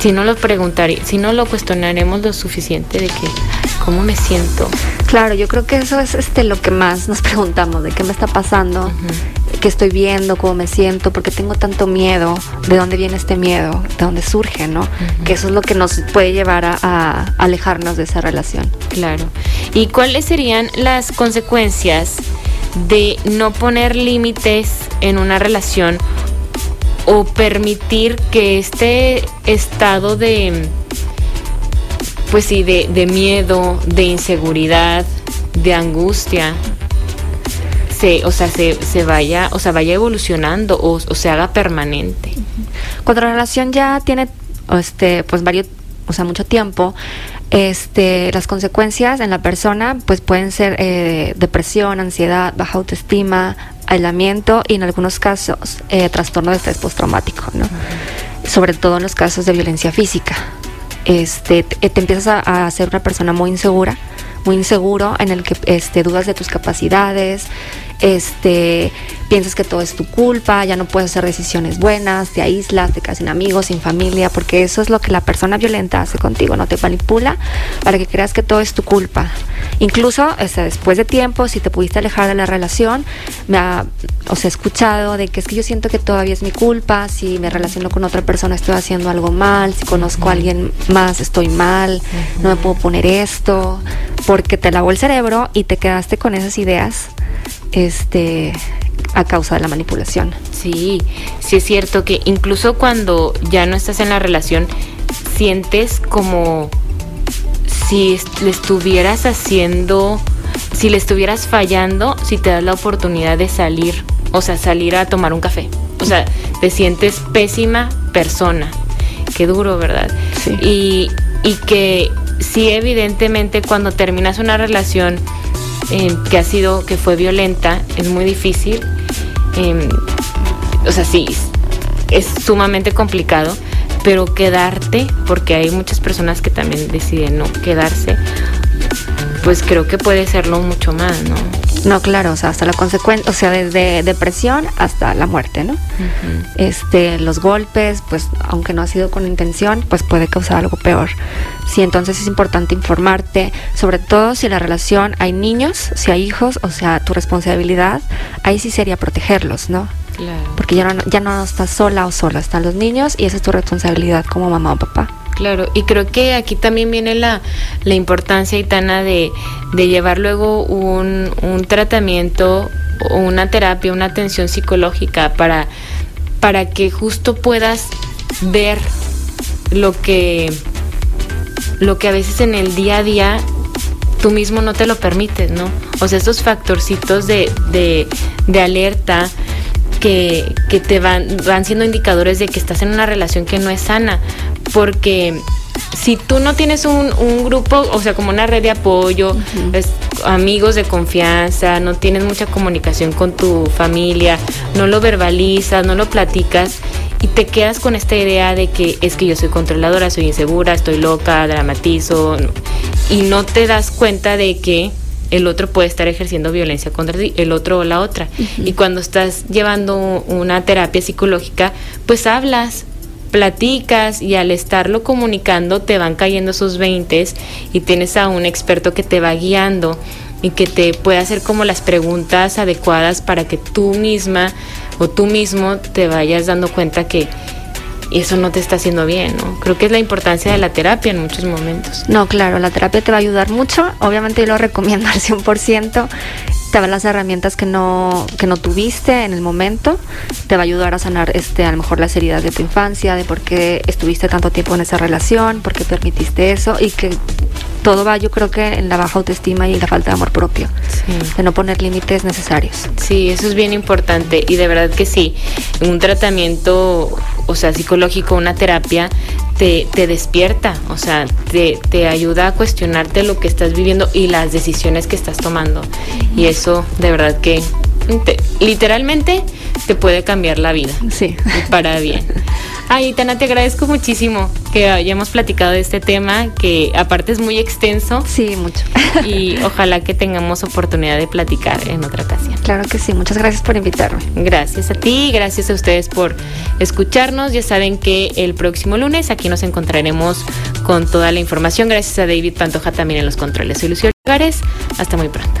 S1: Si no lo preguntaré, si no lo cuestionaremos lo suficiente de que "Ay, cómo me siento.
S4: Claro, yo creo que eso es este lo que más nos preguntamos, de qué me está pasando, qué estoy viendo, cómo me siento, por qué tengo tanto miedo, de dónde viene este miedo, de dónde surge, ¿no? Que eso es lo que nos puede llevar a, a alejarnos de esa relación.
S1: Claro. ¿Y cuáles serían las consecuencias de no poner límites en una relación o permitir que este estado de, pues sí, de, de miedo, de inseguridad, de angustia, se, o sea, se, se vaya, o sea, vaya evolucionando o, se haga permanente?
S4: Cuando la relación ya tiene este pues varios o sea mucho tiempo este las consecuencias en la persona pues pueden ser eh, depresión ansiedad baja autoestima aislamiento y en algunos casos eh, trastorno de estrés postraumático no sobre todo en los casos de violencia física. Este te, te empiezas a, a ser una persona muy insegura muy inseguro en el que este dudas de tus capacidades este piensas que todo es tu culpa, ya no puedes hacer decisiones buenas, te aíslas, te quedas sin amigos, sin familia, porque eso es lo que la persona violenta hace contigo, no te manipula para que creas que todo es tu culpa. Incluso o sea, después de tiempo, si te pudiste alejar de la relación, me ha, o sea, he escuchado de que es que yo siento que todavía es mi culpa, si me relaciono con otra persona estoy haciendo algo mal, si conozco a alguien más estoy mal, no me puedo poner esto, porque te lavó el cerebro y te quedaste con esas ideas este a causa de la manipulación.
S1: Sí, sí es cierto que incluso cuando ya no estás en la relación, sientes como si le estuvieras haciendo, si le estuvieras fallando, si te das la oportunidad de salir, o sea, salir a tomar un café. O sea, te sientes pésima persona. Qué duro, ¿verdad?
S4: Sí.
S1: Y, y que sí, evidentemente, cuando terminas una relación eh, que ha sido, que fue violenta, es muy difícil. eh, o sea, sí, es sumamente complicado, pero quedarte, porque hay muchas personas que también deciden no quedarse, pues creo que puede serlo mucho más, ¿no?
S4: No, claro, o sea, hasta la consecuencia, o sea, desde depresión hasta la muerte, ¿no? Este, los golpes, pues, aunque no ha sido con intención, pues puede causar algo peor. Sí, entonces es importante informarte, sobre todo si en la relación hay niños, si hay hijos, o sea, tu responsabilidad, ahí sí sería protegerlos, ¿no?
S1: Claro.
S4: Porque ya no, ya no estás sola o sola, están los niños y esa es tu responsabilidad como mamá o papá.
S1: Claro, y creo que aquí también viene la, la importancia, Itana, de, de llevar luego un, un tratamiento o una terapia, una atención psicológica para, para que justo puedas ver lo que, lo que a veces en el día a día tú mismo no te lo permites, ¿no? O sea, esos factorcitos de, de, de alerta que, que te van, van siendo indicadores de que estás en una relación que no es sana. Porque si tú no tienes un, un grupo, o sea, como una red de apoyo, es- amigos de confianza, no tienes mucha comunicación con tu familia, no lo verbalizas, no lo platicas y te quedas con esta idea de que es que yo soy controladora, soy insegura, estoy loca, dramatizo y no te das cuenta de que el otro puede estar ejerciendo violencia contra ti, el otro o la otra. Y cuando estás llevando una terapia psicológica, pues hablas, platicas y al estarlo comunicando te van cayendo sus veintes y tienes a un experto que te va guiando y que te puede hacer como las preguntas adecuadas para que tú misma o tú mismo te vayas dando cuenta que eso no te está haciendo bien, ¿no? Creo que es la importancia de la terapia en muchos momentos.
S4: No, claro, la terapia te va a ayudar mucho. Obviamente yo lo recomiendo al 100%. Te va a las herramientas que no, que no tuviste en el momento. Te va a ayudar a sanar este, a lo mejor las heridas de tu infancia, de por qué estuviste tanto tiempo en esa relación, por qué permitiste eso y que todo va yo creo que en la baja autoestima y la falta de amor propio, de no poner límites necesarios.
S1: Sí, eso es bien importante y de verdad que sí, un tratamiento, o sea, psicológico, una terapia, te, te despierta, o sea, te, te, ayuda a cuestionarte lo que estás viviendo y las decisiones que estás tomando. Y eso de verdad que literalmente te puede cambiar la vida.
S4: Sí.
S1: Para bien. *laughs* Ay, Tana, te agradezco muchísimo que hayamos platicado de este tema, que aparte es muy extenso.
S4: Sí, mucho.
S1: Y *laughs* ojalá que tengamos oportunidad de platicar en otra ocasión.
S4: Claro que sí, muchas gracias por invitarme.
S1: Gracias a ti, gracias a ustedes por escucharnos. Ya saben que el próximo lunes aquí nos encontraremos con toda la información. Gracias a David Pantoja también en los controles. Soy Lucio Lugares. Hasta muy pronto.